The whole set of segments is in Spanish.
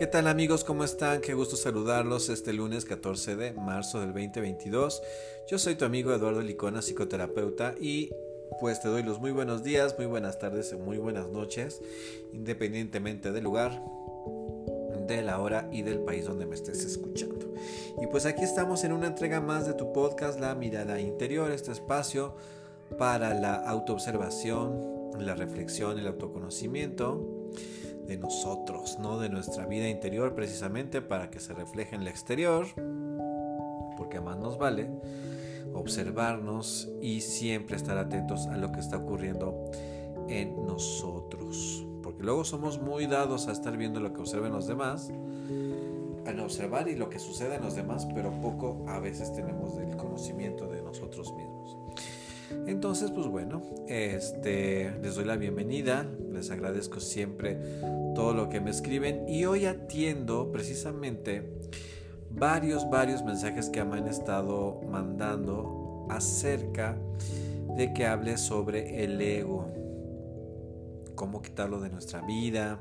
¿Qué tal amigos? ¿Cómo están? Qué gusto saludarlos este lunes 14 de marzo del 2022. Yo soy tu amigo Eduardo Licona, psicoterapeuta, y pues te doy los muy buenos días, muy buenas tardes y muy buenas noches, independientemente del lugar, de la hora y del país donde me estés escuchando. Y pues aquí estamos en una entrega más de tu podcast, La Mirada Interior, este espacio para la autoobservación, la reflexión, el autoconocimiento de nosotros, no de nuestra vida interior precisamente para que se refleje en el exterior, porque más nos vale observarnos y siempre estar atentos a lo que está ocurriendo en nosotros. Porque luego somos muy dados a estar viendo lo que observen los demás, a observar y lo que sucede en los demás, pero poco a veces tenemos del conocimiento de nosotros mismos. Entonces, pues bueno, este, les doy la bienvenida, les agradezco siempre todo lo que me escriben y hoy atiendo precisamente varios, varios mensajes que me han estado mandando acerca de que hable sobre el ego, cómo quitarlo de nuestra vida,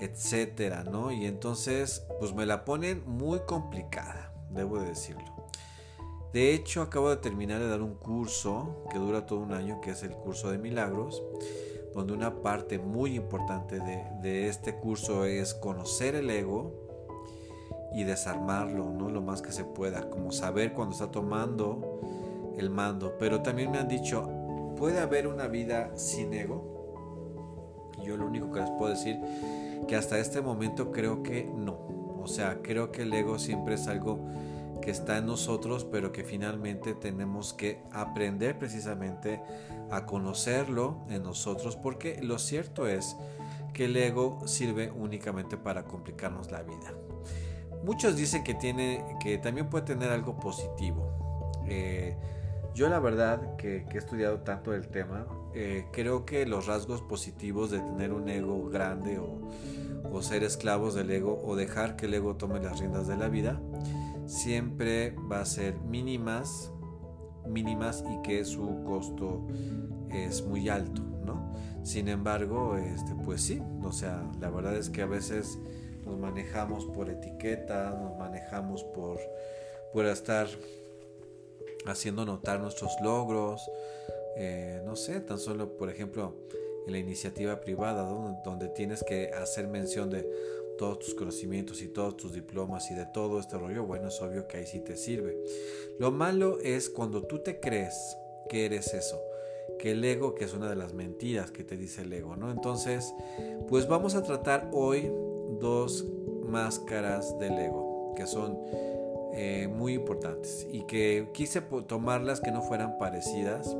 etcétera, ¿no? Y entonces, pues me la ponen muy complicada, debo de decirlo. De hecho, acabo de terminar de dar un curso que dura todo un año, que es el curso de milagros, donde una parte muy importante de, este curso es conocer el ego, y desarmarlo, ¿no? Lo más que se pueda, como saber cuando está tomando el mando. Pero también me han dicho, ¿puede haber una vida sin ego? Yo lo único que les puedo decir, que hasta este momento creo que no. O sea, creo que el ego siempre es algo que está en nosotros, pero que finalmente tenemos que aprender precisamente a conocerlo en nosotros, porque lo cierto es que el ego sirve únicamente para complicarnos la vida. Muchos dicen que, tiene, que también puede tener algo positivo. Eh, yo la verdad que, he estudiado tanto el tema, eh, creo que los rasgos positivos de tener un ego grande o, o, ser esclavos del ego o dejar que el ego tome las riendas de la vida, siempre va a ser mínimas, mínimas y que su costo es muy alto, ¿no? Sin embargo, este, pues sí, o sea, la verdad es que a veces nos manejamos por etiqueta, nos manejamos por, por estar haciendo notar nuestros logros, eh, no sé, tan solo por ejemplo en la iniciativa privada, donde tienes que hacer mención de todos tus conocimientos y todos tus diplomas y de todo este rollo, bueno, es obvio que ahí sí te sirve. Lo malo es cuando tú te crees que eres eso, que el ego, que es una de las mentiras que te dice el ego, ¿no? Entonces, pues vamos a tratar hoy dos máscaras del ego que son eh, muy importantes y que quise tomarlas que no fueran parecidas.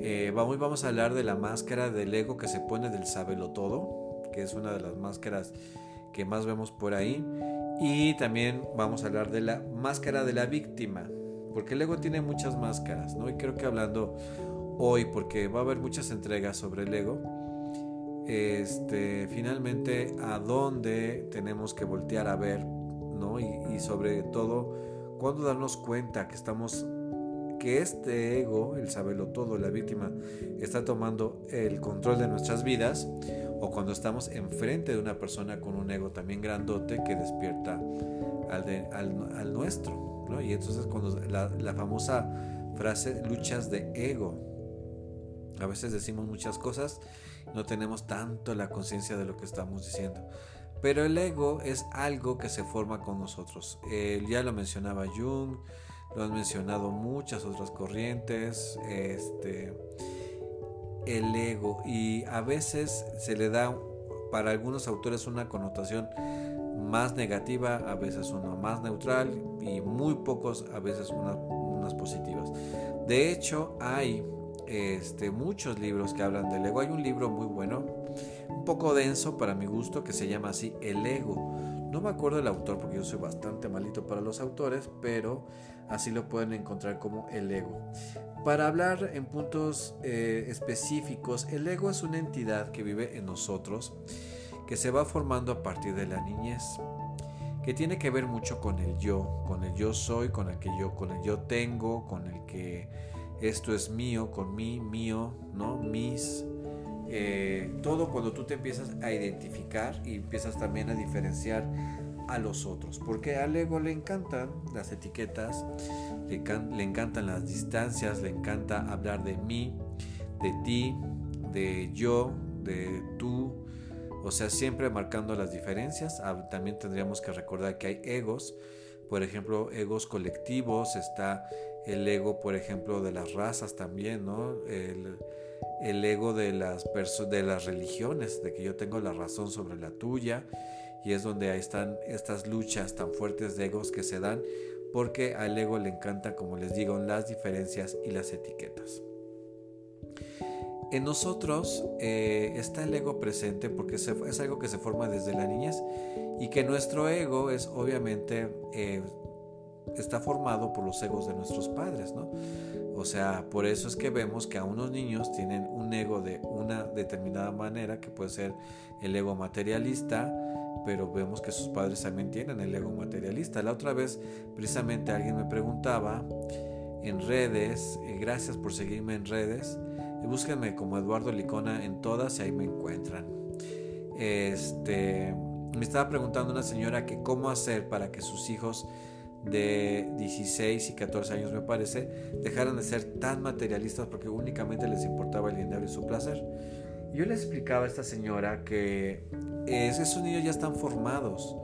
Eh, vamos, vamos a hablar de la máscara del ego que se pone del sabelo todo, que es una de las máscaras que más vemos por ahí. Y también vamos a hablar de la máscara de la víctima, porque el ego tiene muchas máscaras, ¿no? Y creo que hablando hoy, porque va a haber muchas entregas sobre el ego, este, finalmente a dónde tenemos que voltear a ver, ¿no? Y, sobre todo, cuando darnos cuenta que estamos, que este ego, el saberlo todo, la víctima, está tomando el control de nuestras vidas, o cuando estamos enfrente de una persona con un ego también grandote que despierta al, al, nuestro, ¿no? Y entonces cuando la, la famosa frase luchas de ego, a veces decimos muchas cosas no tenemos tanto la conciencia de lo que estamos diciendo. Pero el ego es algo que se forma con nosotros. ya lo mencionaba Jung, lo han mencionado muchas otras corrientes. Este, el ego. Y a veces se le da para algunos autores una connotación más negativa, a veces una más neutral y muy pocos a veces unas positivas. De hecho, hay este, muchos libros que hablan del ego. Hay un libro muy bueno, un poco denso para mi gusto, que se llama así El ego. No me acuerdo el autor porque yo soy bastante malito para los autores, pero así lo pueden encontrar como el ego. Para hablar en puntos eh, específicos, el ego es una entidad que vive en nosotros, que se va formando a partir de la niñez, que tiene que ver mucho con el yo, con el yo soy, con el que yo, con el yo tengo, con el que esto es mío, con mí, mío, ¿no? Mis, eh, todo cuando tú te empiezas a identificar y empiezas también a diferenciar a los otros. Porque al ego le encantan las etiquetas, le, encantan las distancias, le encanta hablar de mí, de ti, de yo, de tú. O sea, siempre marcando las diferencias. Ah, también tendríamos que recordar que hay egos. Por ejemplo, egos colectivos. Está el ego, por ejemplo, de las razas también, ¿no? El ego de las, de las religiones, de que yo tengo la razón sobre la tuya. Y es donde ahí están estas luchas tan fuertes de egos que se dan porque al ego le encanta, como les digo, las diferencias y las etiquetas. En nosotros eh, está el ego presente porque es algo que se forma desde la niñez y que nuestro ego es obviamente eh, está formado por los egos de nuestros padres, ¿no? O sea, por eso es que vemos que a unos niños tienen un ego de una determinada manera, que puede ser el ego materialista, pero vemos que sus padres también tienen el ego materialista. La otra vez, precisamente alguien me preguntaba en redes, eh, gracias por seguirme en redes, búsquenme como Eduardo Licona en todas y ahí me encuentran. Este, me estaba preguntando una señora que cómo hacer para que sus hijos de 16 y 14 años me parece dejaran de ser tan materialistas porque únicamente les importaba el dinero y su placer. Yo le explicaba a esta señora que esos niños ya están formados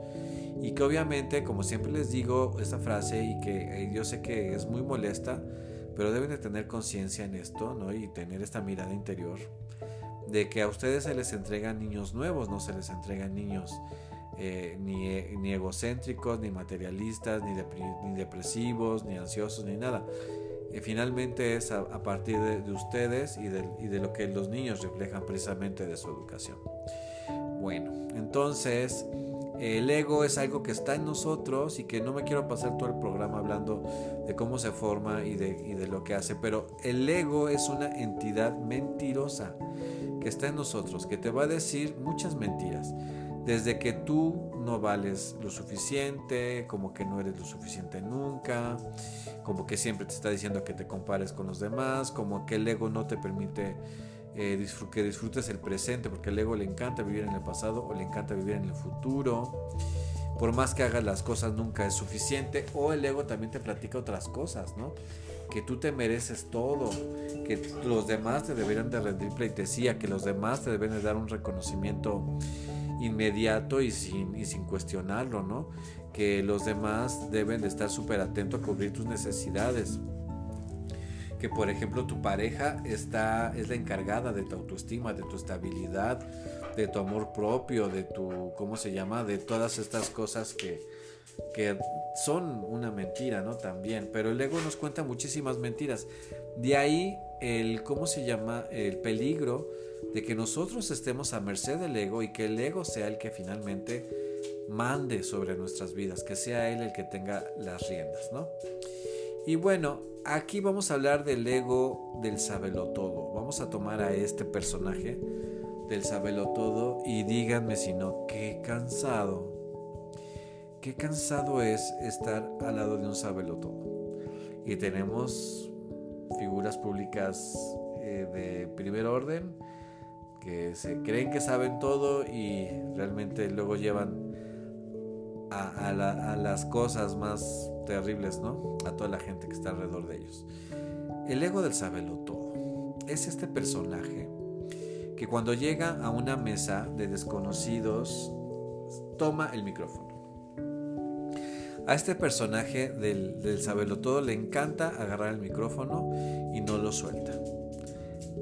y que obviamente, como siempre les digo esta frase y que eh, yo sé que es muy molesta, pero deben de tener conciencia en esto, ¿no? Y tener esta mirada interior de que a ustedes se les entregan niños nuevos, no se les entregan niños eh, ni, egocéntricos, ni materialistas, ni, depresivos, ni ansiosos, ni nada. Eh, finalmente es a, partir de, de ustedes y de, y de, lo que los niños reflejan precisamente de su educación. Bueno, entonces el ego es algo que está en nosotros y que no me quiero pasar todo el programa hablando de cómo se forma y de, lo que hace, pero el ego es una entidad mentirosa que está en nosotros, que te va a decir muchas mentiras. Desde que tú no vales lo suficiente, como que no eres lo suficiente nunca, como que siempre te está diciendo que te compares con los demás, como que el ego no te permite eh, que disfrutes el presente, porque al ego le encanta vivir en el pasado o le encanta vivir en el futuro. Por más que hagas las cosas nunca es suficiente. O el ego también te platica otras cosas, ¿no? Que tú te mereces todo, que los demás te deberían de rendir pleitesía, que los demás te deben de dar un reconocimiento inmediato y sin, y sin cuestionarlo, ¿no? Que los demás deben de estar súper atentos a cubrir tus necesidades que por ejemplo tu pareja está, es la encargada de tu autoestima, de tu estabilidad, de tu amor propio, de tu, ¿cómo se llama? De todas estas cosas que, que son una mentira, ¿no? También, pero el ego nos cuenta muchísimas mentiras. De ahí el, ¿cómo se llama? El peligro de que nosotros estemos a merced del ego y que el ego sea el que finalmente mande sobre nuestras vidas, que sea él el que tenga las riendas, ¿no? Y bueno, aquí vamos a hablar del ego del sabelotodo. Vamos a tomar a este personaje del sabelotodo y díganme si no, qué cansado. Qué cansado es estar al lado de un sabelotodo. Y tenemos figuras públicas eh, de primer orden que se creen que saben todo y realmente luego llevan a, las cosas más terribles, ¿no? A toda la gente que está alrededor de ellos. El ego del sabelo todo es este personaje que cuando llega a una mesa de desconocidos toma el micrófono. A este personaje del, del todo le encanta agarrar el micrófono y no lo suelta.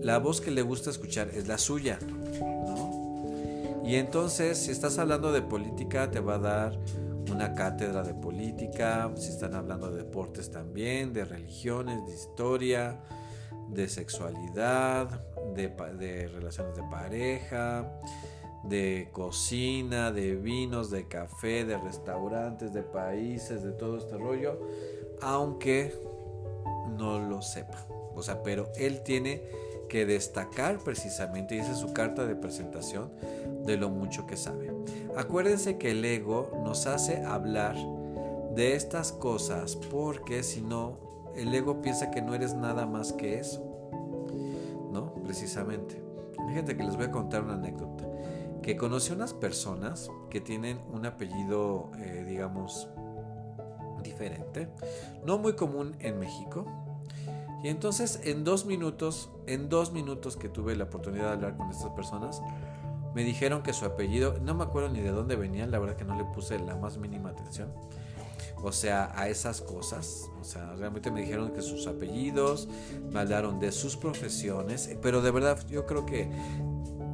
La voz que le gusta escuchar es la suya, ¿no? Y entonces, si estás hablando de política, te va a dar una cátedra de política, si están hablando de deportes también, de religiones, de historia, de sexualidad, de, relaciones de pareja, de cocina, de vinos, de café, de restaurantes, de países, de todo este rollo, aunque no lo sepa. O sea, pero él tiene que destacar precisamente, y esa es su carta de presentación, de lo mucho que sabe. Acuérdense que el ego nos hace hablar de estas cosas porque si no, el ego piensa que no eres nada más que eso. ¿No? Precisamente. Fíjate que les voy a contar una anécdota. Que conocí unas personas que tienen un apellido, eh, digamos, diferente, no muy común en México. Y entonces en dos minutos, en dos minutos que tuve la oportunidad de hablar con estas personas, me dijeron que su apellido, no me acuerdo ni de dónde venían, la verdad que no le puse la más mínima atención. O sea, a esas cosas. O sea, realmente me dijeron que sus apellidos, me hablaron de sus profesiones, pero de verdad yo creo que,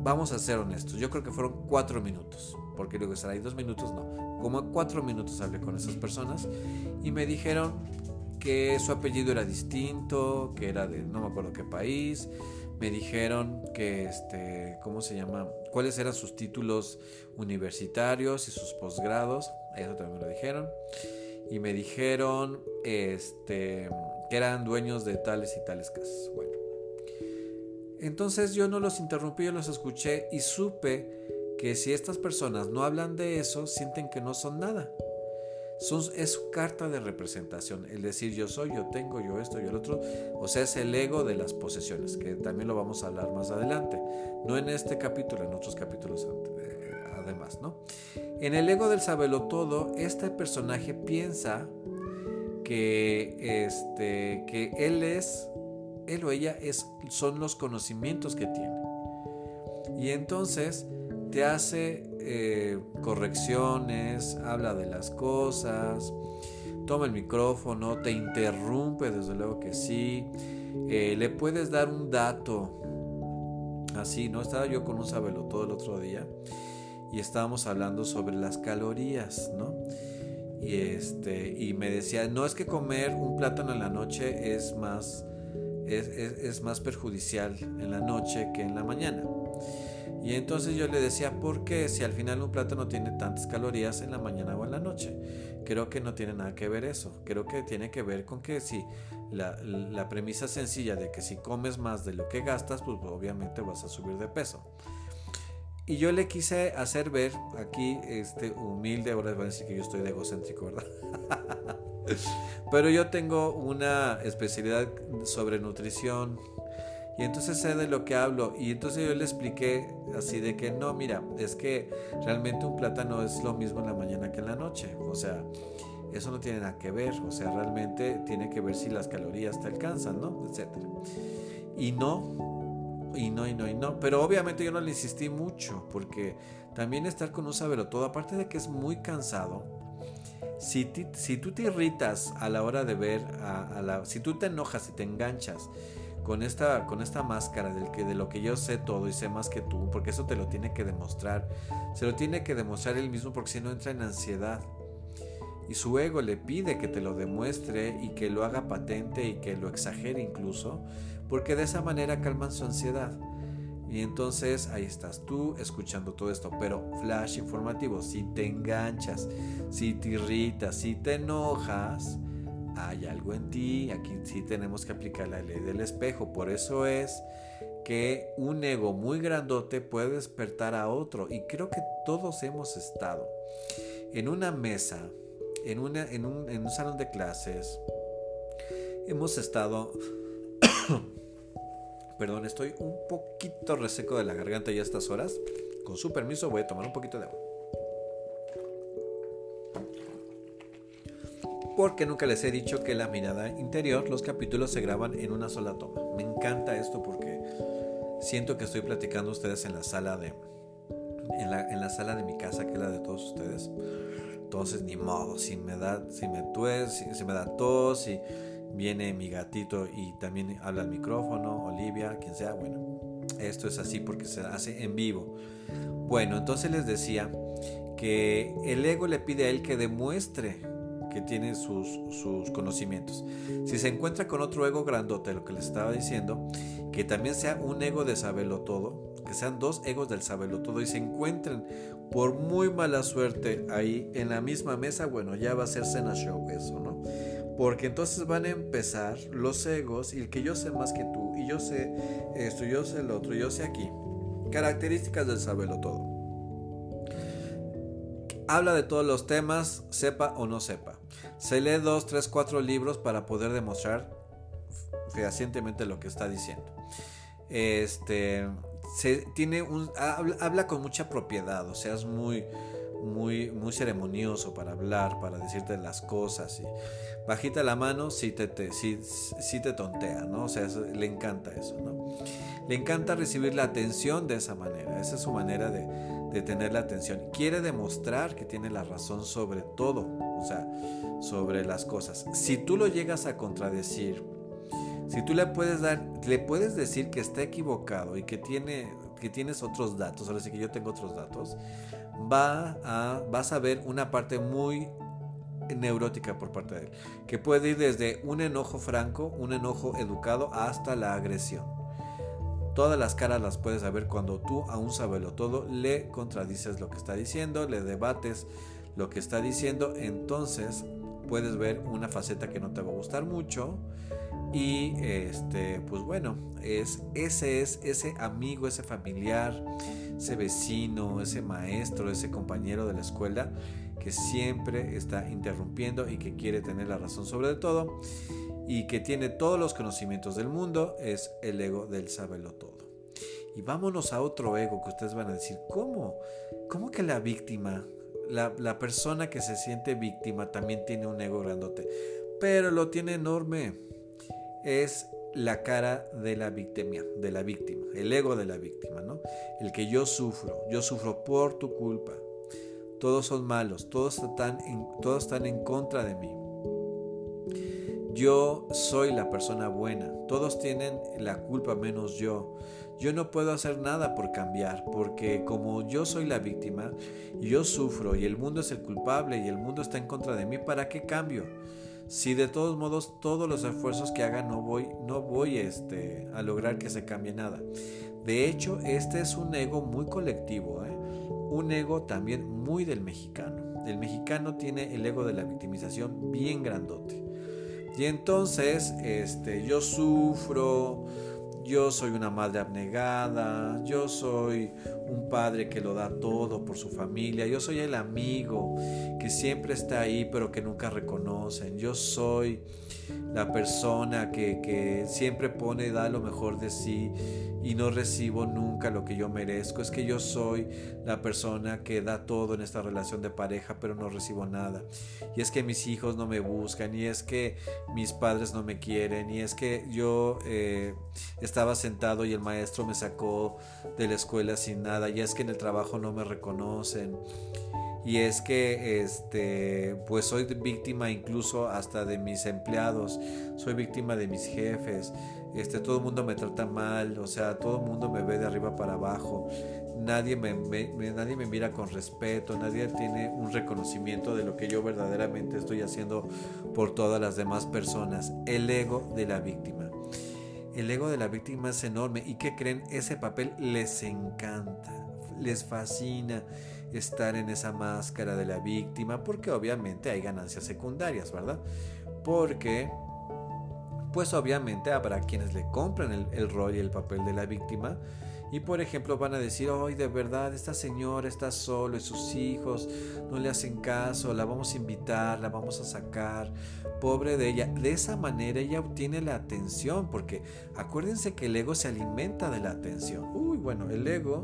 vamos a ser honestos, yo creo que fueron cuatro minutos, porque luego estar ahí dos minutos, no, como cuatro minutos hablé con esas personas y me dijeron que su apellido era distinto, que era de no me acuerdo qué país. Me dijeron que, este, ¿cómo se llama? ¿Cuáles eran sus títulos universitarios y sus posgrados? Eso también me lo dijeron. Y me dijeron, este, que eran dueños de tales y tales casas. Bueno. Entonces yo no los interrumpí, yo los escuché y supe que si estas personas no hablan de eso, sienten que no son nada es carta de representación, el decir yo soy, yo tengo, yo esto, yo el otro, o sea, es el ego de las posesiones, que también lo vamos a hablar más adelante, no en este capítulo, en otros capítulos eh, además, ¿no? En el ego del todo este personaje piensa que, este, que él es, él o ella es, son los conocimientos que tiene. Y entonces te hace eh, correcciones, habla de las cosas, toma el micrófono, te interrumpe, desde luego que sí, eh, le puedes dar un dato, así, ¿no? Estaba yo con un sabelo todo el otro día y estábamos hablando sobre las calorías, ¿no? Y, este, y me decía, no es que comer un plátano en la noche es más, es más perjudicial en la noche que en la mañana. Y entonces yo le decía, ¿por qué si al final un plato no tiene tantas calorías en la mañana o en la noche? Creo que no tiene nada que ver eso. Creo que tiene que ver con que si la, premisa sencilla de que si comes más de lo que gastas, pues obviamente vas a subir de peso. Y yo le quise hacer ver aquí, este humilde, ahora van a decir que yo estoy de egocéntrico, ¿verdad? Pero yo tengo una especialidad sobre nutrición, y entonces sé de lo que hablo. Y entonces yo le expliqué así de que no, mira, es que realmente un plátano es lo mismo en la mañana que en la noche. O sea, eso no tiene nada que ver. O sea, realmente tiene que ver si las calorías te alcanzan, ¿no? Etcétera. Y no, y no, y no, y no. Pero obviamente yo no le insistí mucho porque también estar con un sabelo todo, aparte de que es muy cansado, si, si tú te irritas a la hora de ver, a la, si tú te enojas y te enganchas con esta, con esta máscara del que, de lo que yo sé todo y sé más que tú, porque eso te lo tiene que demostrar. Se lo tiene que demostrar él mismo porque si no entra en ansiedad. Y su ego le pide que te lo demuestre y que lo haga patente y que lo exagere incluso, porque de esa manera calman su ansiedad. Y entonces ahí estás tú escuchando todo esto, pero flash informativo, si te enganchas, si te irritas, si te enojas, hay algo en ti, aquí sí tenemos que aplicar la ley del espejo, por eso es que un ego muy grandote puede despertar a otro y creo que todos hemos estado en una mesa, en, en, un, en un salón de clases, hemos estado, perdón, estoy un poquito reseco de la garganta ya a estas horas, con su permiso voy a tomar un poquito de agua. Porque nunca les he dicho que la mirada interior, los capítulos se graban en una sola toma. Me encanta esto porque siento que estoy platicando ustedes en la sala de en la, sala de mi casa, que es la de todos ustedes. Entonces, ni modo, si me da, si me tues, si, me da tos, y viene mi gatito y también habla al micrófono, Olivia, quien sea, bueno, esto es así porque se hace en vivo. Bueno, entonces les decía que el ego le pide a él que demuestre que tiene sus, sus conocimientos. Si se encuentra con otro ego grandote, lo que les estaba diciendo, que también sea un ego de saberlo todo, que sean dos egos del saberlo todo y se encuentren por muy mala suerte ahí en la misma mesa, bueno, ya va a ser cena show eso, ¿no? Porque entonces van a empezar los egos y el que yo sé más que tú y yo sé esto, yo sé el otro, yo sé aquí. Características del saberlo todo. Habla de todos los temas, sepa o no sepa. Se lee dos, tres, cuatro libros para poder demostrar fehacientemente lo que está diciendo. Este, se tiene un habla, con mucha propiedad, o sea, es muy muy muy ceremonioso para hablar, para decirte las cosas y bajita la mano si te, te te tontea, ¿no? O sea, le encanta eso, ¿no? Le encanta recibir la atención de esa manera, esa es su manera de, de tener la atención. Quiere demostrar que tiene la razón sobre todo, o sea, sobre las cosas. Si tú lo llegas a contradecir, si tú le puedes dar, le puedes decir que está equivocado y que tiene que tienes otros datos, ahora sí que yo tengo otros datos, va a, vas a ver una parte muy neurótica por parte de él, que puede ir desde un enojo franco, un enojo educado, hasta la agresión. Todas las caras las puedes saber cuando tú a un sabelo todo le contradices lo que está diciendo, le debates lo que está diciendo, entonces puedes ver una faceta que no te va a gustar mucho y este, pues bueno, es, ese es ese amigo, ese familiar, ese vecino, ese maestro, ese compañero de la escuela que siempre está interrumpiendo y que quiere tener la razón sobre todo y que tiene todos los conocimientos del mundo, es el ego del saberlo todo. Y vámonos a otro ego que ustedes van a decir, ¿cómo? ¿Cómo que la víctima, la, la persona que se siente víctima también tiene un ego grandote? Pero lo tiene enorme es la cara de la víctima, de la víctima, el ego de la víctima, ¿no? El que yo sufro, yo sufro por tu culpa. Todos son malos, todos están todos están en contra de mí. Yo soy la persona buena, todos tienen la culpa menos yo. Yo no puedo hacer nada por cambiar, porque como yo soy la víctima, yo sufro y el mundo es el culpable y el mundo está en contra de mí, ¿para qué cambio? si de todos modos todos los esfuerzos que haga no voy, no voy este, a lograr que se cambie nada. De hecho, este es un ego muy colectivo, ¿eh? un ego también muy del mexicano. El mexicano tiene el ego de la victimización bien grandote. Y entonces, este, yo sufro, yo soy una madre abnegada, yo soy un padre que lo da todo por su familia, yo soy el amigo que siempre está ahí pero que nunca reconocen, yo soy la persona que, que siempre pone y da lo mejor de sí y no recibo nunca lo que yo merezco. Es que yo soy la persona que da todo en esta relación de pareja, pero no recibo nada. Y es que mis hijos no me buscan, y es que mis padres no me quieren, y es que yo eh, estaba sentado y el maestro me sacó de la escuela sin nada, y es que en el trabajo no me reconocen. Y es que este pues soy víctima incluso hasta de mis empleados soy víctima de mis jefes. Este todo el mundo me trata mal o sea todo el mundo me ve de arriba para abajo. Nadie me, nadie me mira con respeto nadie tiene un reconocimiento de lo que yo verdaderamente estoy haciendo por todas las demás personas. El ego de la víctima el ego de la víctima es enorme y que creen ese papel les encanta les fascina estar en esa máscara de la víctima porque obviamente hay ganancias secundarias, ¿verdad? Porque pues obviamente habrá quienes le compran el, rol y el papel de la víctima y por ejemplo van a decir, hoy de verdad esta señora está solo y sus hijos no le hacen caso, la vamos a invitar, la vamos a sacar, pobre de ella. De esa manera ella obtiene la atención, porque acuérdense que el ego se alimenta de la atención. Uy, bueno, el ego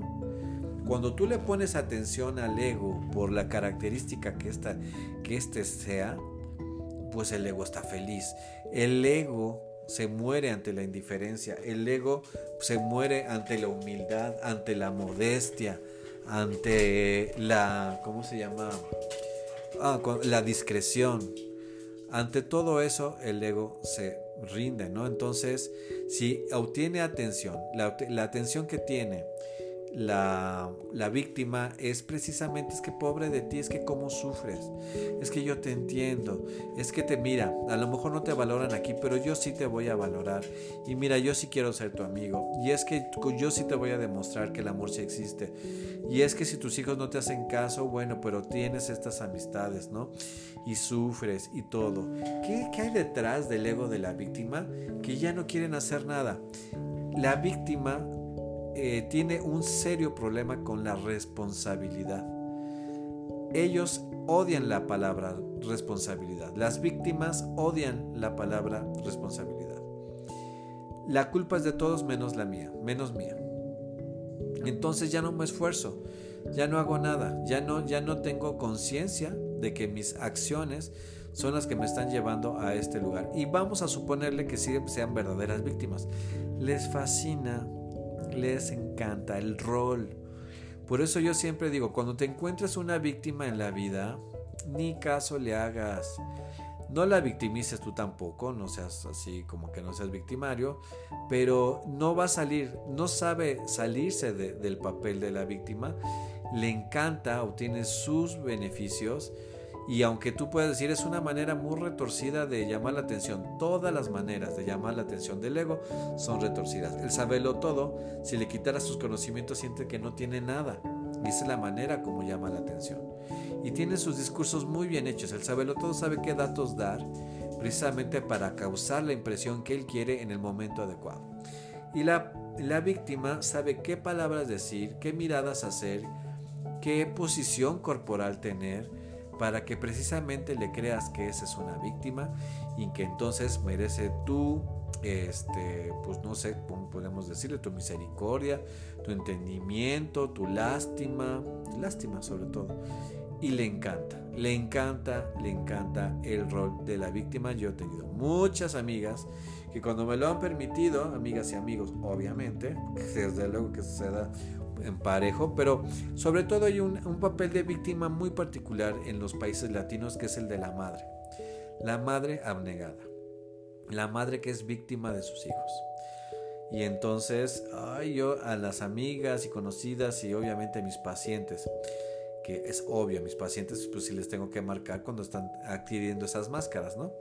cuando tú le pones atención al ego por la característica que, esta, que este sea, pues el ego está feliz. El ego se muere ante la indiferencia. El ego se muere ante la humildad, ante la modestia, ante la, ¿cómo se llama? Ah, la discreción. Ante todo eso, el ego se rinde, ¿no? Entonces, si obtiene atención, la, la atención que tiene, la, la, víctima es precisamente es que pobre de ti, es que cómo sufres, es que yo te entiendo, es que te mira, a lo mejor no te valoran aquí, pero yo sí te voy a valorar y mira, yo sí quiero ser tu amigo y es que yo sí te voy a demostrar que el amor sí existe y es que si tus hijos no te hacen caso, bueno, pero tienes estas amistades, ¿no? Y sufres y todo. ¿Qué, qué hay detrás del ego de la víctima? Que ya no quieren hacer nada. La víctima eh, tiene un serio problema con la responsabilidad. Ellos odian la palabra responsabilidad. Las víctimas odian la palabra responsabilidad. La culpa es de todos menos la mía, menos mía. entonces ya no me esfuerzo, ya no hago nada, ya no, ya no tengo conciencia de que mis acciones son las que me están llevando a este lugar. Y vamos a suponerle que sí sean verdaderas víctimas. Les fascina, les encanta el rol. Por eso yo siempre digo, cuando te encuentres una víctima en la vida, ni caso le hagas. No la victimices tú tampoco, no seas así como que no seas victimario, pero no va a salir, no sabe salirse del papel de la víctima, le encanta, obtiene sus beneficios y aunque tú puedes decir es una manera muy retorcida de llamar la atención, todas las maneras de llamar la atención del ego son retorcidas. El saberlo todo, si le quitara sus conocimientos, siente que no tiene nada. Y es la manera como llama la atención. Y tiene sus discursos muy bien hechos. El saberlo todo sabe qué datos dar precisamente para causar la impresión que él quiere en el momento adecuado. Y la, la víctima sabe qué palabras decir, qué miradas hacer, qué posición corporal tener para que precisamente le creas que esa es una víctima y que entonces merece tu, este, pues no sé cómo podemos decirle, tu misericordia, tu entendimiento, tu lástima, lástima sobre todo. Y le encanta, le encanta, le encanta el rol de la víctima. Yo he tenido muchas amigas que cuando me lo han permitido, amigas y amigos, obviamente, desde luego que suceda en parejo, pero sobre todo hay un, papel de víctima muy particular en los países latinos que es el de la madre. La madre abnegada. La madre que es víctima de sus hijos. Y entonces, ay, yo a las amigas y conocidas y obviamente a mis pacientes, que es obvio, a mis pacientes pues sí les tengo que marcar cuando están adquiriendo esas máscaras, ¿no?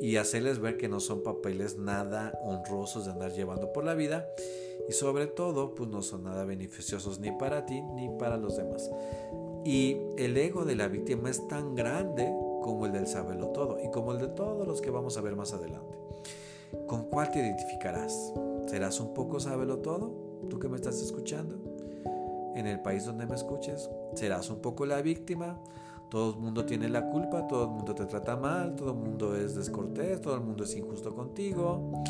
Y hacerles ver que no son papeles nada honrosos de andar llevando por la vida y sobre todo pues no son nada beneficiosos ni para ti ni para los demás. Y el ego de la víctima es tan grande como el del saberlo todo y como el de todos los que vamos a ver más adelante. ¿Con cuál te identificarás? ¿Serás un poco saberlo todo? ¿Tú que me estás escuchando? En el país donde me escuches, ¿serás un poco la víctima? Todo el mundo tiene la culpa, todo el mundo te trata mal, todo el mundo es descortés, todo el mundo es injusto contigo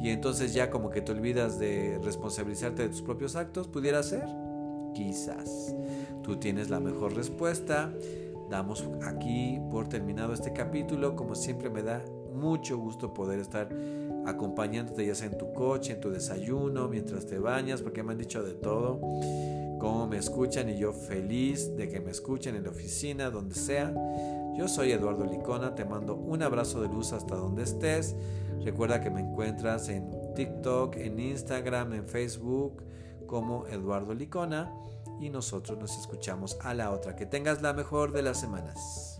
y entonces ya como que te olvidas de responsabilizarte de tus propios actos, pudiera ser. Quizás tú tienes la mejor respuesta. Damos aquí por terminado este capítulo. Como siempre me da mucho gusto poder estar acompañándote ya sea en tu coche, en tu desayuno, mientras te bañas, porque me han dicho de todo, cómo me escuchan y yo feliz de que me escuchen en la oficina, donde sea. Yo soy Eduardo Licona, te mando un abrazo de luz hasta donde estés. Recuerda que me encuentras en TikTok, en Instagram, en Facebook como Eduardo Licona y nosotros nos escuchamos a la otra. Que tengas la mejor de las semanas.